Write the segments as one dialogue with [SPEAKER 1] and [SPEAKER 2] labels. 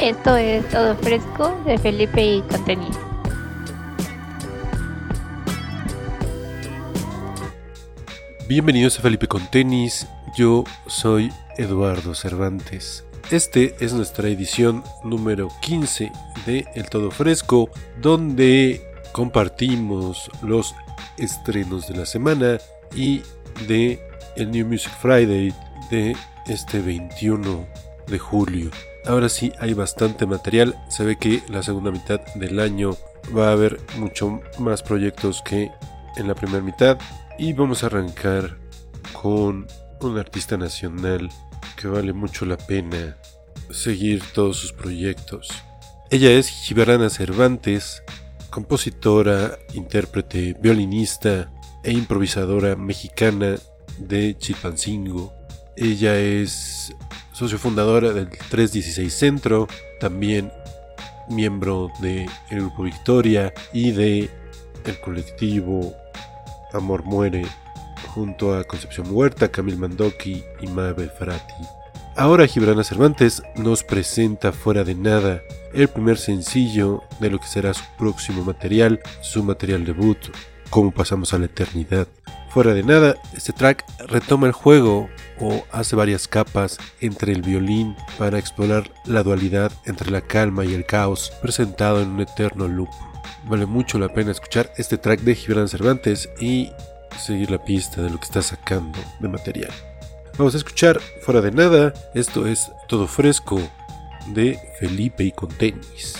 [SPEAKER 1] Esto es Todo Fresco de Felipe y Contenido.
[SPEAKER 2] Bienvenidos a Felipe con Tenis, yo soy Eduardo Cervantes. Este es nuestra edición número 15 de El Todo Fresco, donde compartimos los estrenos de la semana y de el New Music Friday de este 21 de julio. Ahora sí hay bastante material, se ve que la segunda mitad del año va a haber mucho más proyectos que en la primera mitad y vamos a arrancar con un artista nacional que vale mucho la pena seguir todos sus proyectos. Ella es Gibrana Cervantes, compositora, intérprete, violinista e improvisadora mexicana de Chilpancingo. Ella es socio fundadora del 316 Centro, también miembro del Grupo Victoria y de el colectivo Amor Muere, junto a Concepción Huerta, Camil Mandoki y Mabe Frati. Ahora Gibrana Cervantes nos presenta Fuera de Nada, el primer sencillo de lo que será su próximo material, su material debut, Cómo pasamos a la eternidad. Fuera de nada, este track retoma el juego o hace varias capas entre el violín para explorar la dualidad entre la calma y el caos presentado en un eterno loop. Vale mucho la pena escuchar este track de Gibran Cervantes y seguir la pista de lo que está sacando de material. Vamos a escuchar fuera de nada, esto es todo fresco de Felipe y con tenis.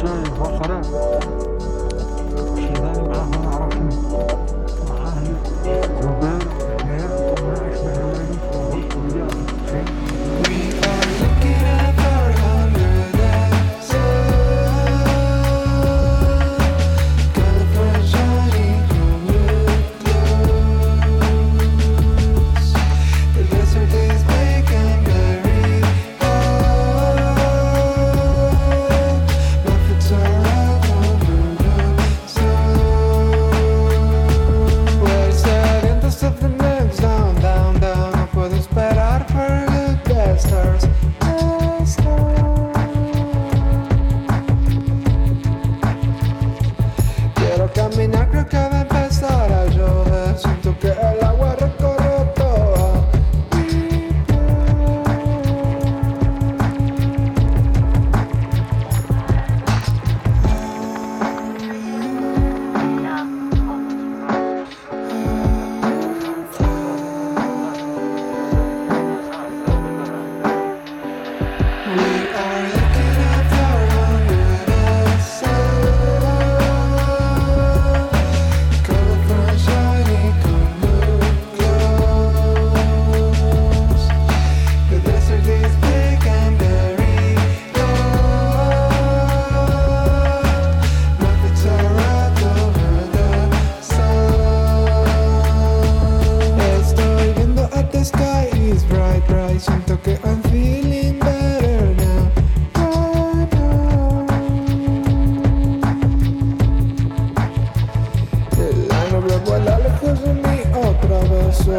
[SPEAKER 3] الشاي والقرار شغال معاهم نعرفهم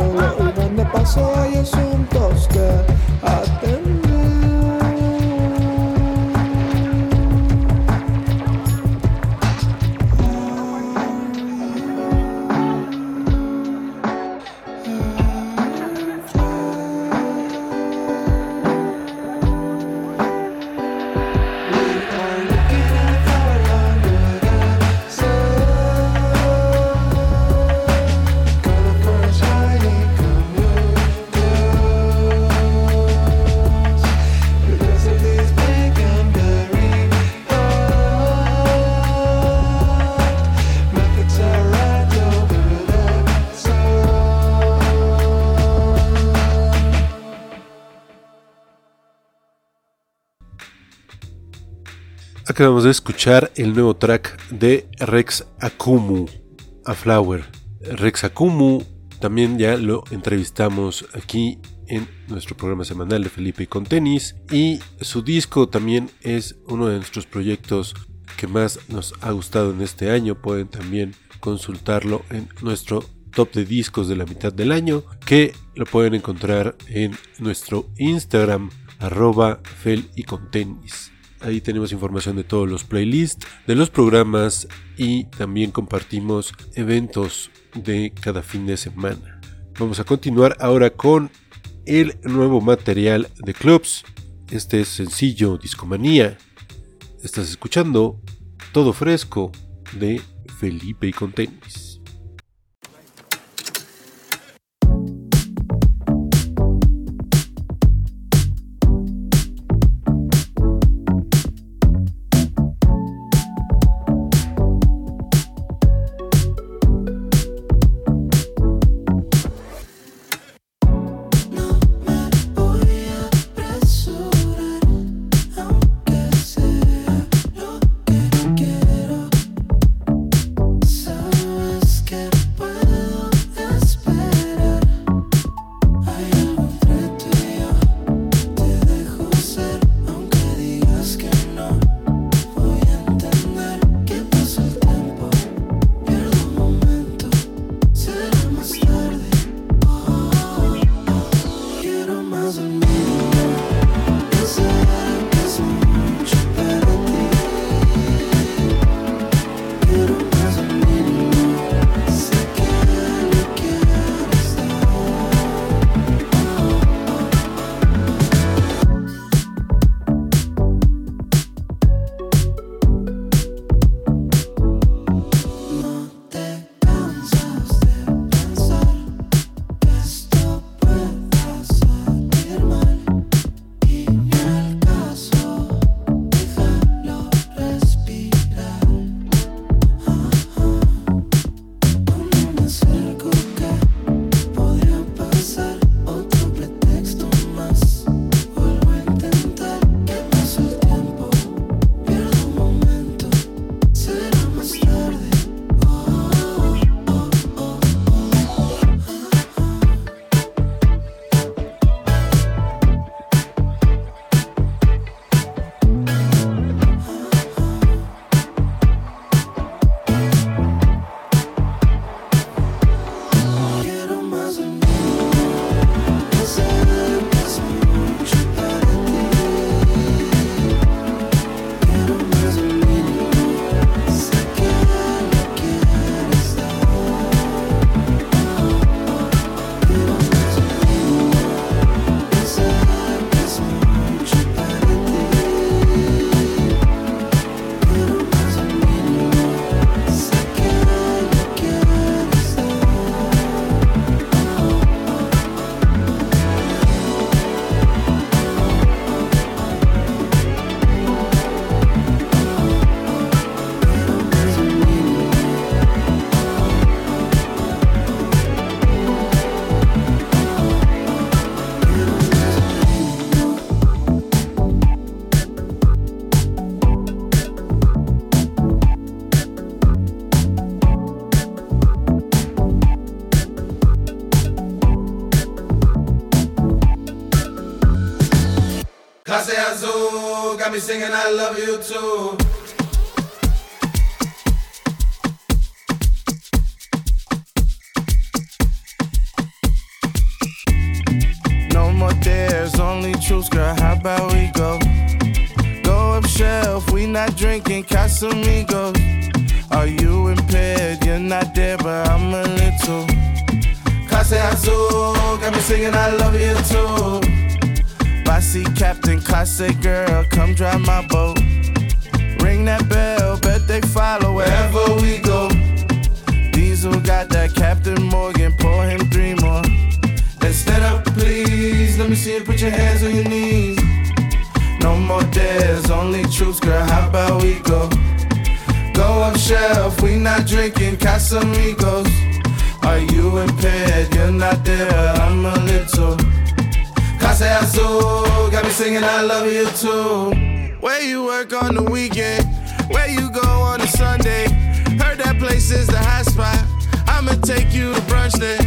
[SPEAKER 3] y me pasó Acabamos de escuchar el nuevo track de Rex Akumu, A Flower. Rex Akumu también ya lo entrevistamos aquí en nuestro programa semanal de Felipe con tenis y su disco también es uno de nuestros proyectos que más nos ha gustado en este año. Pueden también consultarlo en nuestro top de discos de la mitad del año que lo pueden encontrar en nuestro Instagram arroba fel y con tenis. Ahí tenemos información de todos los playlists, de los programas y también compartimos eventos de cada fin de semana. Vamos a continuar ahora con el nuevo material de Clubs. Este es sencillo Discomanía. Estás escuchando Todo Fresco de Felipe y con tenis.
[SPEAKER 4] Me singing I love you too.
[SPEAKER 5] No more dares, only truths, girl. How about we go? Go up shelf, we not drinking Casamigos. Are you impaired? You're not there, but I'm a little. Clase Azul got me singing I love you too. Bossy captain, classic girl, come drive my boat. Ring that bell, bet they follow wherever we go. Diesel got that Captain Morgan, pour him three more. Then stand up, please. Let me see you put your hands on your knees. No more dares, only truths, girl. How about we go? Go up shelf, we not drinking Casamigos. Are you impaired? You're not there, I'm a little. Clase Azul, got me singing I love you too. Where you work on the weekend? Where you go on a Sunday? Heard that place is the hot spot. I'ma take you to brunch then.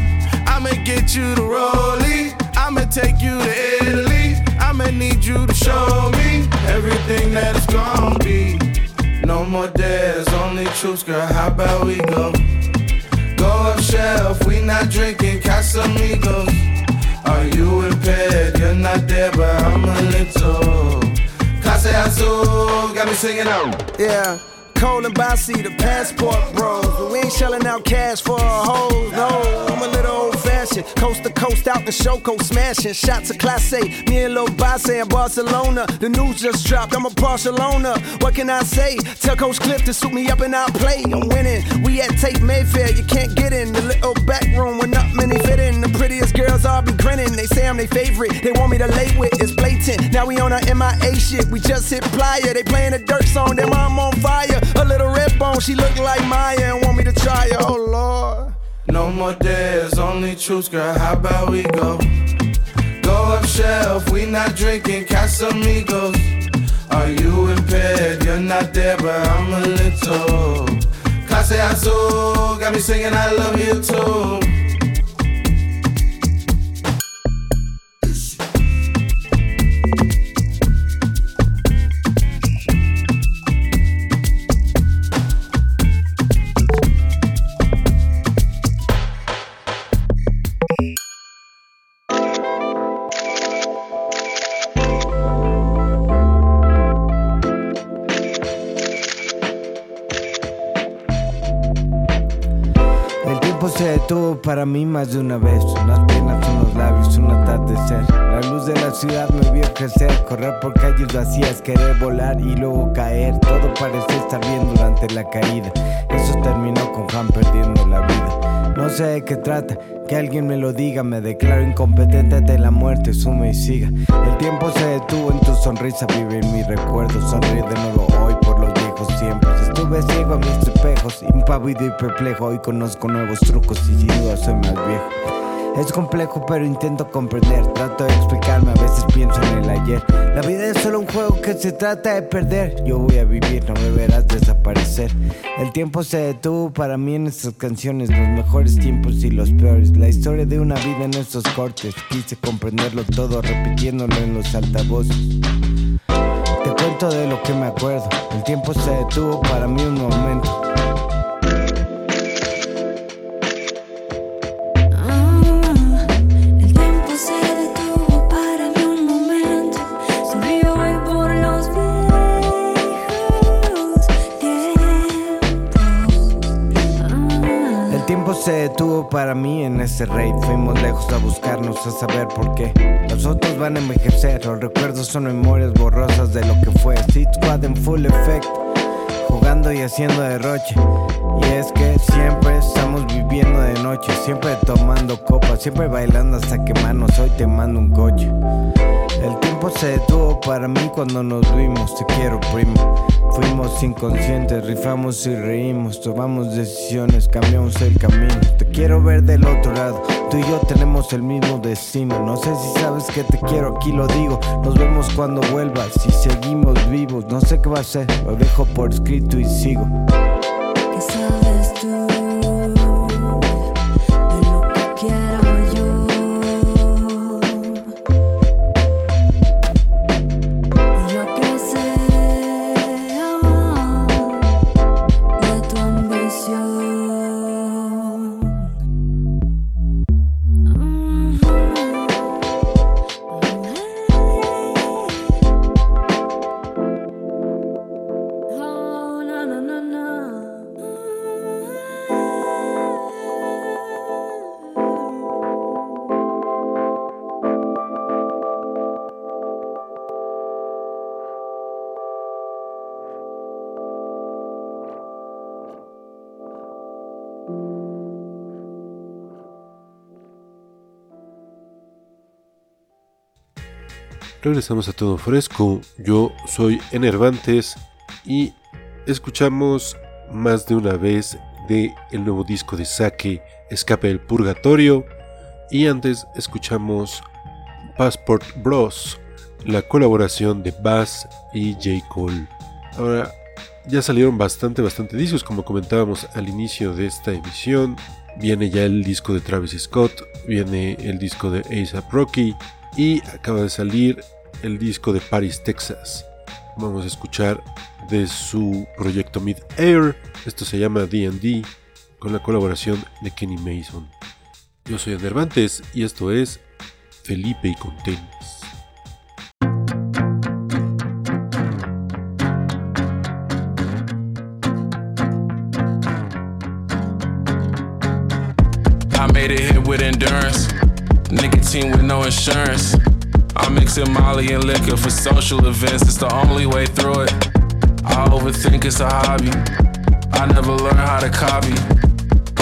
[SPEAKER 5] I'ma get you to Rolly. I'ma take you to Italy. I'ma need you to show me everything that it's gonna be. No more dares, only truths, girl. How about we go? Go up shelf, we not drinking Casamigos. Are you impaired? You're not there, but I'm a little. Clase Azul, got me singing out.
[SPEAKER 6] Yeah. Cole and Bossy, the passport bros. But we ain't shelling out cash for a hoes, no. I'm a little Coast to coast out the show, coast smashing. Shots of Class A. Me and Lil Bossy in Barcelona. The news just dropped, I'm a Barcelona. What can I say? Tell Coach Cliff to suit me up and I'll play. I'm winning. We at Tate Mayfair, you can't get in. The little back room where not many fit in. The prettiest girls all be grinning. They say I'm their favorite. They want me to lay with, it's blatant. Now we on our MIA shit. We just hit Playa. They playing a dirt song, then I'm on fire. A little red bone, she look like Maya and want me to try her. Oh Lord.
[SPEAKER 5] No more truths, girl. How about we go? Go up shelf, we not drinking Casamigos. Are you impaired? You're not there, but I'm a little. Clase Azul, got me singing I love you too.
[SPEAKER 7] Para mí más de una vez. Unas penas, unos labios, un atardecer. La luz de la ciudad me vio crecer, correr por calles vacías, querer volar y luego caer. Todo parecía estar bien durante la caída. Eso terminó con Juan perdiendo la vida. No sé de qué trata, que alguien me lo diga. Me declaro incompetente de la muerte, sume y siga. El tiempo se detuvo en tu sonrisa, vive en mi recuerdo. Sonríe de nuevo hoy por los viejos tiempos. Estuve ciego a mis espejos, impávido y perplejo. Hoy conozco nuevos trucos y sin duda soy más viejo. Es complejo, pero intento comprender. Trato de explicarme, a veces pienso en el ayer. La vida es solo un juego que se trata de perder. Yo voy a vivir, no me verás desaparecer. El tiempo se detuvo para mí en estas canciones, los mejores tiempos y los peores. La historia de una vida en estos cortes. Quise comprenderlo todo, repitiéndolo en los altavoces. De lo que me acuerdo. El tiempo se detuvo para mí un momento. El tiempo se detuvo para mí en ese rey. Fuimos lejos a buscarnos, a saber por qué. Los otros van a envejecer, los recuerdos son memorias borrosas de lo que fue. Seed Squad en full effect, jugando y haciendo derroche. Y es que siempre estamos viviendo de noche, siempre tomando copas, siempre bailando hasta quemarnos. Hoy te mando un coche. El tiempo se detuvo para mí cuando nos vimos. Te quiero, primo. Fuimos inconscientes, rifamos y reímos, tomamos decisiones, cambiamos el camino. Te quiero ver del otro lado, tú y yo tenemos el mismo destino. No sé si sabes que te quiero, aquí lo digo. Nos vemos cuando vuelvas, si seguimos vivos. No sé qué va a ser, lo dejo por escrito y sigo.
[SPEAKER 2] Regresamos a todo fresco. Yo soy Enervantes y escuchamos más de una vez de el nuevo disco de Sake, Escape del Purgatorio. Y antes escuchamos Passport Bros, la colaboración de Bass y J. Cole. Ahora, ya salieron bastante, bastante discos, como comentábamos al inicio de esta emisión. Viene ya el disco de Travis Scott, viene el disco de ASAP Rocky y acaba de salir el disco de Paris, Texas. Vamos a escuchar de su proyecto Mid Air. Esto se llama DD con la colaboración de Kenny Mason. Yo soy Andervantes y esto es Felipe y con.
[SPEAKER 8] Insurance. I'm mixing Molly and liquor for social events, it's the only way through it. I overthink it's a hobby, I never learned how to copy.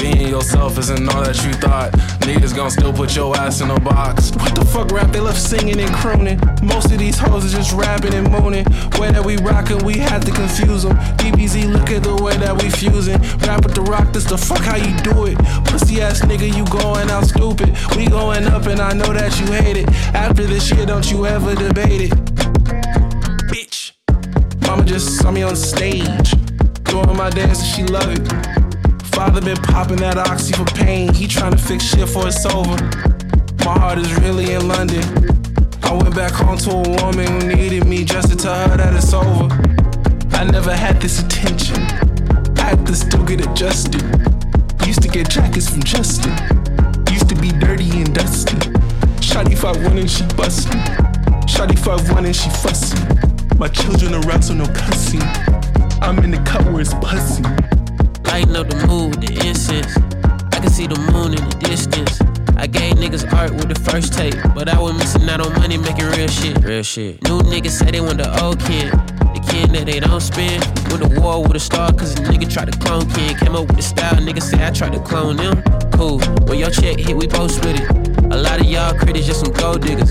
[SPEAKER 8] Being yourself isn't all that you thought. Niggas gon' still put your ass in a box. What the fuck rap they left singing and crooning? Most of these hoes are just rapping and mooning. Way that we rockin', we had to confuse them. DBZ, look at the way that we fusing. Rap with the rock, this the fuck how you do it. Pussy ass nigga, you going out stupid. We going up and I know that you hate it. After this shit, don't you ever debate it. Bitch. Mama just saw me on stage. Doing my dance and she love it. Father been popping that oxy for pain. He tryna fix shit for it's over. My heart is really in London. I went back home to a woman who needed me just to tell her that it's over. I never had this attention. I had to still get adjusted. Used to get jackets from Justin. Used to be dirty and dusty. Shotty 5 1 and she bustin'. Shotty 5 1 and she fussin'. My children are so no cussing. I'm in the cut where it's pussy.
[SPEAKER 9] Lighten up the mood, the incense. I can see the moon in the distance. I gave niggas art with the first tape, but I was missing out on money making real shit. Real shit. New niggas say they want the old kid. The kid that they don't spend. Went to war with a star, cause a nigga tried to clone kid. Came up with the style, niggas say I tried to clone them. Cool. When your check hit, we post with it. A lot of y'all critics just some gold diggers.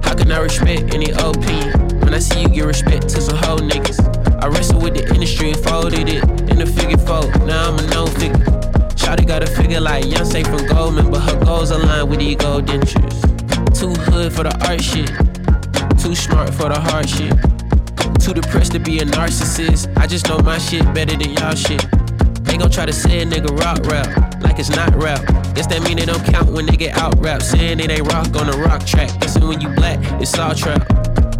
[SPEAKER 9] How can I respect any opinion? When I see you give respect to some hoe niggas. I wrestled with the industry and folded it in a figure four. Now I'm a known figure. Shawty got a figure like Beyonce from Goldman, but her goals align with gold dentures. Too hood for the art shit, too smart for the hard shit. Too depressed to be a narcissist. I just know my shit better than y'all shit. They gon' try to say a nigga rock rap, like it's not rap. Guess that mean they don't count when they get out rap. Saying it ain't rock on the rock track. Guessing when you black, it's all trap.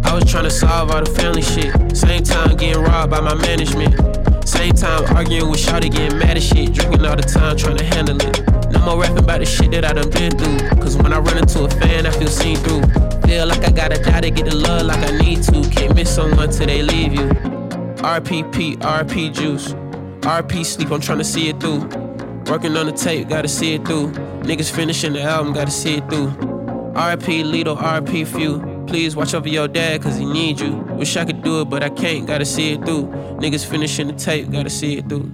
[SPEAKER 9] I was tryna solve all the family shit. Same time getting robbed by my management. Same time arguing with Shawty getting mad as shit. Drinking all the time trying to handle it. No more rapping about the shit that I done been through. Cause when I run into a fan, I feel seen through. Feel like I gotta die to get the love like I need to. Can't miss someone till they leave you. RPP, RP juice. RP sleep, I'm tryna see it through. Working on the tape, gotta see it through. Niggas finishing the album, gotta see it through. RP Lido, RP Few. Please watch over your dad, cause he need you. Wish I could do it, but I can't, gotta see it through. Niggas finishing the tape, gotta see it through.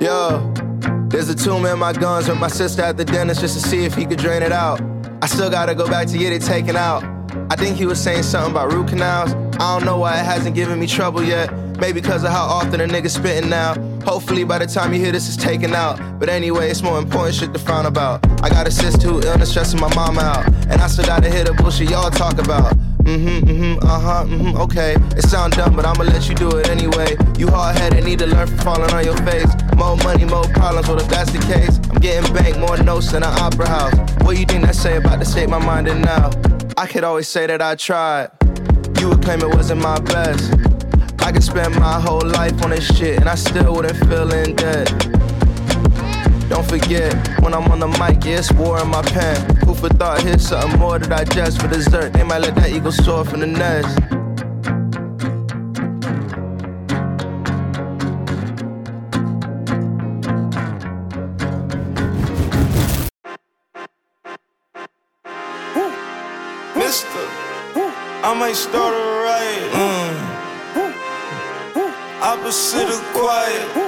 [SPEAKER 10] Yo, there's a tumor in my guns with my sister at the dentist just to see if he could drain it out. I still gotta go back to get it taken out. I think he was saying something about root canals. I don't know why it hasn't given me trouble yet. Maybe because of how often a nigga spitting now. Hopefully by the time you hear this, it's taken out. But anyway, it's more important shit to frown about. I got a sister who illness stressing my mom out. And I still gotta hear the bullshit y'all talk about. Mm-hmm, mm-hmm, uh-huh, mm-hmm, okay. It sound dumb, but I'ma let you do it anyway. You hard-headed, need to learn from falling on your face. More money, more problems, well if that's the case, I'm getting banked more notes than an opera house. What you think that say about the state my mind in now? I could always say that I tried. You would claim it wasn't my best. I could spend my whole life on this shit and I still wouldn't feel in debt. Don't forget, when I'm on the mic, yeah, it's war in my pen. Who for thought, here's something more to digest for dessert. They might let that eagle soar from the nest.
[SPEAKER 11] I might start a riot. Mm. Opposite of quiet.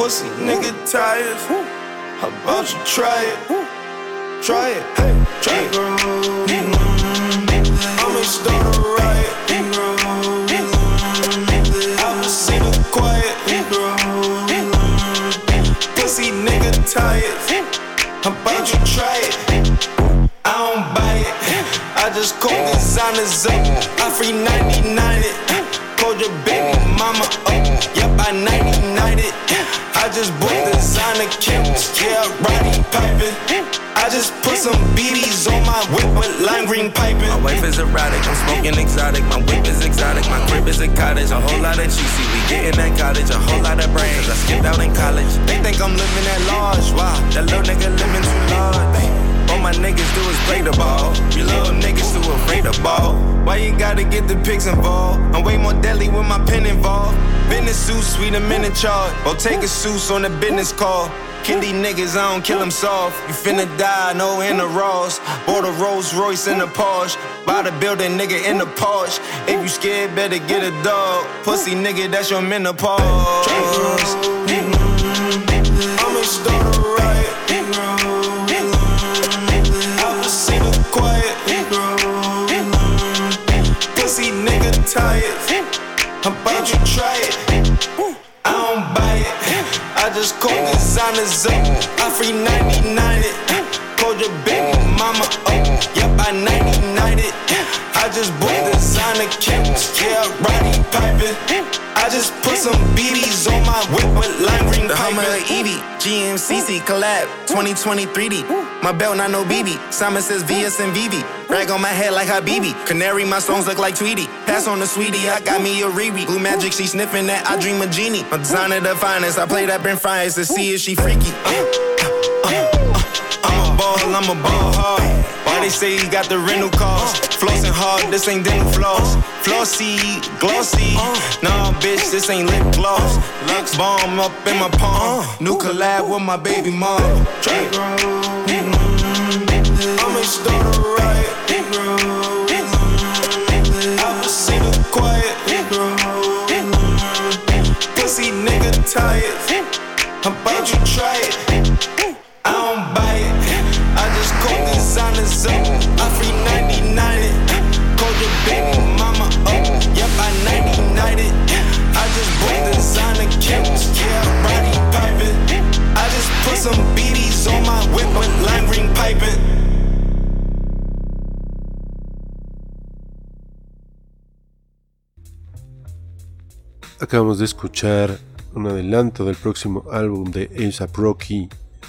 [SPEAKER 11] The pussy, nigga tires. How about you try it? Try it. Hey, try it. I might start a riot. Opposite of quiet. Pussy nigga tired. How about you try it? I don't buy it. I just call designers up. I free 99 it. Called your baby mama up. Yep, I 99 it. I just bought designer kits. Yeah, Roddy piping. I just put some BDs on my whip with lime green piping.
[SPEAKER 12] My wife is erratic, I'm smoking exotic. My whip is exotic, my crib is a cottage. A whole lot of cheesy, we get in that cottage. A whole lot of brains, I skipped out in college.
[SPEAKER 11] They think I'm living at large. Wow, that little nigga living too large.
[SPEAKER 12] All my niggas do is play the ball.
[SPEAKER 11] You little niggas too afraid to ball. Why you gotta get the pigs involved? I'm way more deadly with my pen involved. Business suit, sweet a minute charge. Or take a suits on the business call. Kill these niggas, I don't kill them soft. You finna die, no in the Ross. Bought a Rolls Royce in the Porsche. Buy the building, nigga, in the Porsche. If you scared, better get a dog. Pussy nigga, that's your menopause. I'ma just call designers up. I free 99 it. Called your baby mama up. Yep, I 99 it. I just bought designer kits. Yeah, Roddy piping. I just put some BDs on my whip with lime green
[SPEAKER 12] The Hummer. Evie, GMCC collab, 2020 3D. My belt not no BB. Simon says VS and VV. Rag on my head like Habibi. Canary, my songs look like Tweety. Pass on the sweetie, I got me a Riri. Blue magic, she sniffing that. I dream a genie. My designer the finest. I play that Ben Fries to see if she freaky.
[SPEAKER 11] Uh, uh, uh, I'm a ball, I'm a ball hard. They say he got the rental cost? Flossing hard, this ain't dental floss. Flossy, glossy. Nah, bitch, this ain't lip gloss. Lux bomb up in my palm. New collab with my baby mom. Try it. I'ma start a riot.
[SPEAKER 2] Acabamos de escuchar un adelanto del próximo álbum de ASAP Rocky,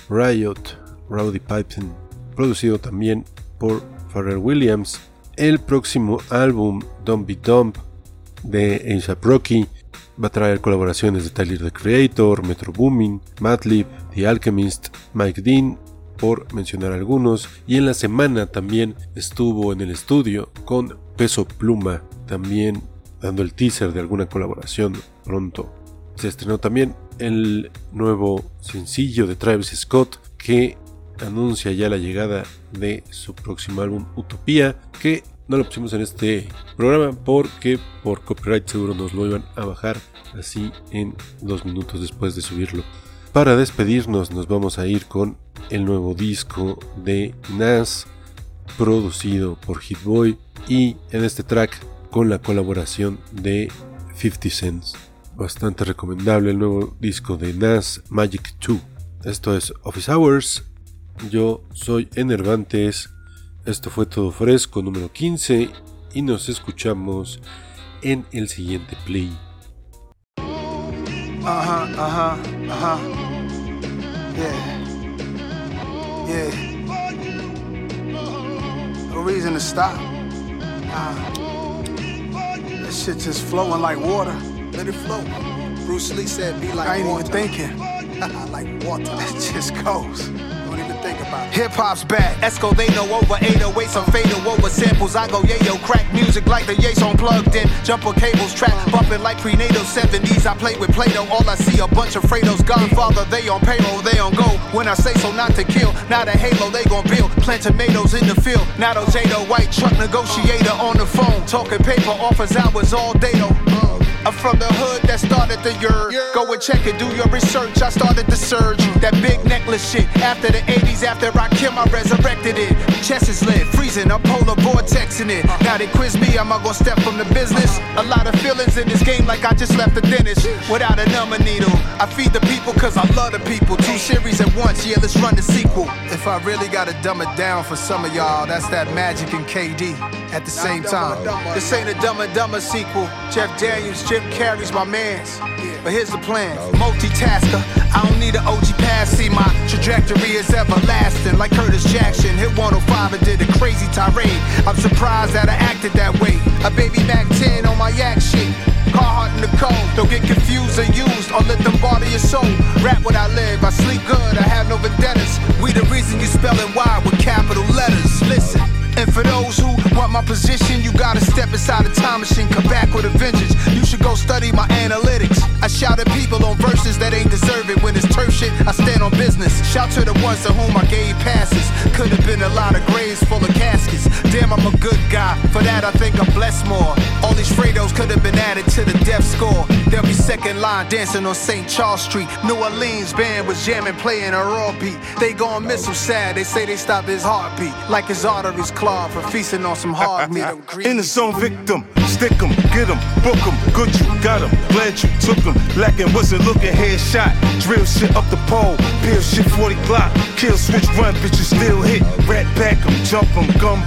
[SPEAKER 2] Riot, Rowdy Pipen, producido también por Pharrell Williams. El próximo álbum, Don't Be Dumb, de ASAP Rocky, va a traer colaboraciones de Tyler the Creator, Metro Boomin, Madlib, The Alchemist, Mike Dean, por mencionar algunos. Y en la semana también estuvo en el estudio con Peso Pluma, también dando el teaser de alguna colaboración pronto. Se estrenó también el nuevo sencillo de Travis Scott que anuncia ya la llegada de su próximo álbum Utopía, que no lo pusimos en este programa porque por copyright seguro nos lo iban a bajar así en dos minutos después de subirlo. Para despedirnos nos vamos a ir con el nuevo disco de Nas producido por Hit Boy y en este track con la colaboración de 50 Cents. Bastante recomendable el nuevo disco de Nas Magic 2. Esto es Office Hours. Yo soy Enervantes. Esto fue todo fresco número 15 y nos escuchamos en el siguiente play.
[SPEAKER 13] Huh, uh huh. Yeah. Yeah. No reason to stop. That shit just flowing like water.
[SPEAKER 14] Let it flow. Bruce Lee said, be like
[SPEAKER 13] I ain't
[SPEAKER 14] water.
[SPEAKER 13] even thinking.
[SPEAKER 14] like water.
[SPEAKER 13] It just goes. Hip hop's back.
[SPEAKER 15] Esco, they know over 808s, I'm fading over
[SPEAKER 13] samples. I go yayo, crack music like the Yates on plugged in. Jumper cables track, bumping like prenatal 70s. I play with Play Doh, all I see a bunch of Fredos. Godfather, they on payroll, they on go. When I say so, not to kill, not a halo, they gon' build. Plant tomatoes in the field. Not a white truck negotiator on the phone. Talking paper, offers hours all day though. I'm from the hood that started the year. Go and check it, do your research. I started the surge. Mm. That big necklace shit. After the 80s, after I killed, I resurrected it. Chest is lit, freezing, I'm polar vortexing it. Uh-huh. Now they quiz me, am I gonna step from the business? Uh-huh. A lot of feelings in this game, like I just left the dentist. Without a number needle, I feed the people cause I love the people. Two series at once, yeah, let's run the sequel. If I really gotta dumb it down for some of y'all, that's that Magic and KD at the same time. This ain't a Dumb and Dumber sequel. Jeff Daniels, Jim Carrey's my mans. But here's the plan multitasker. I don't need an OG pass. See, my trajectory is everlasting. Like Curtis Jackson, hit 105 and did a crazy tirade. I'm surprised that I acted that way. A baby Mac 10 on my yak shit. Carhartt in the cold. Don't get confused or used or let them bother your soul. Rap what I live. I sleep good. I have no vendettas. We the reason you spelling Y with capital letters. Listen. And for those who want my position, you gotta step inside the time machine, come back with a vengeance. You should go study my analytics. I shout at people on verses that ain't deserving. it. When it's turf shit, I stand on business. Shout to the ones to whom I gave passes. Could have been a lot of graves full of For that, I think I'm blessed more. All these Fredos could have been added to the death score. They'll be second line dancing on St. Charles Street. New Orleans band was jamming, playing a raw beat. They gon' miss him sad. They say they stopped his heartbeat. Like his arteries clogged for feasting on some hard meat.
[SPEAKER 15] In the zone, victim. Stick 'em, get 'em, book 'em. Good, you got 'em. Glad you took 'em. Lacking wasn't looking, headshot. Drill shit up the pole. Peel shit 40 Glock. Kill switch, run, bitches still hit. Rat back 'em, jump 'em, 'em.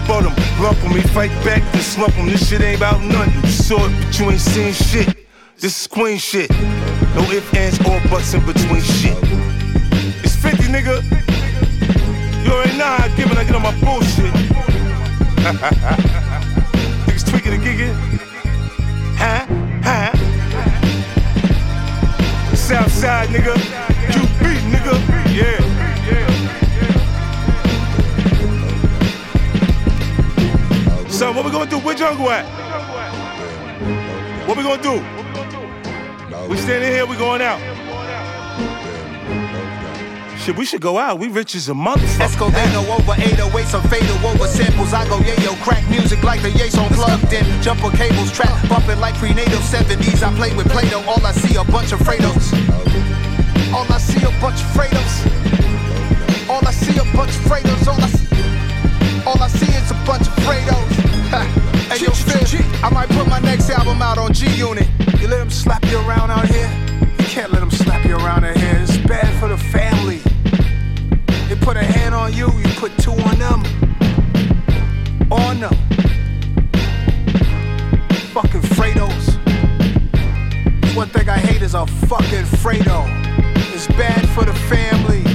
[SPEAKER 15] Lump 'em, we fight back, then slump 'em. This shit ain't about nothing. You saw it, but you ain't seen shit. This is queen shit. No ifs, ands, or buts in between shit. It's 50, nigga. You already know how I give it, I get on my bullshit. Niggas tweaking and gigging. Southside, nigga. QB, nigga. Yeah. So what we gonna do? Where Jungle at? What we gonna do? We standing here, we going out. Shit, we should go out. We rich as a motherfucker.
[SPEAKER 13] Esco, over 808, some fatal over samples. I go yayo, crack music like the Yates on plugged in. Jumper cables, trap bumping like prenatal 70s. I play with Play Doh, all I see a bunch of Fredos. All I see a bunch of Fredos. All I see a bunch of Fredos. All I see, all I see is a bunch of Fredos. hey yo, Fizz, I might put my next album out on G Unit. You let them slap you around out here? You can't let them slap you around out here. It's bad for the family. They put a hand on you, you put two on them. On them. Fucking Fredos. One thing I hate is a fucking Fredo. Bad for the family.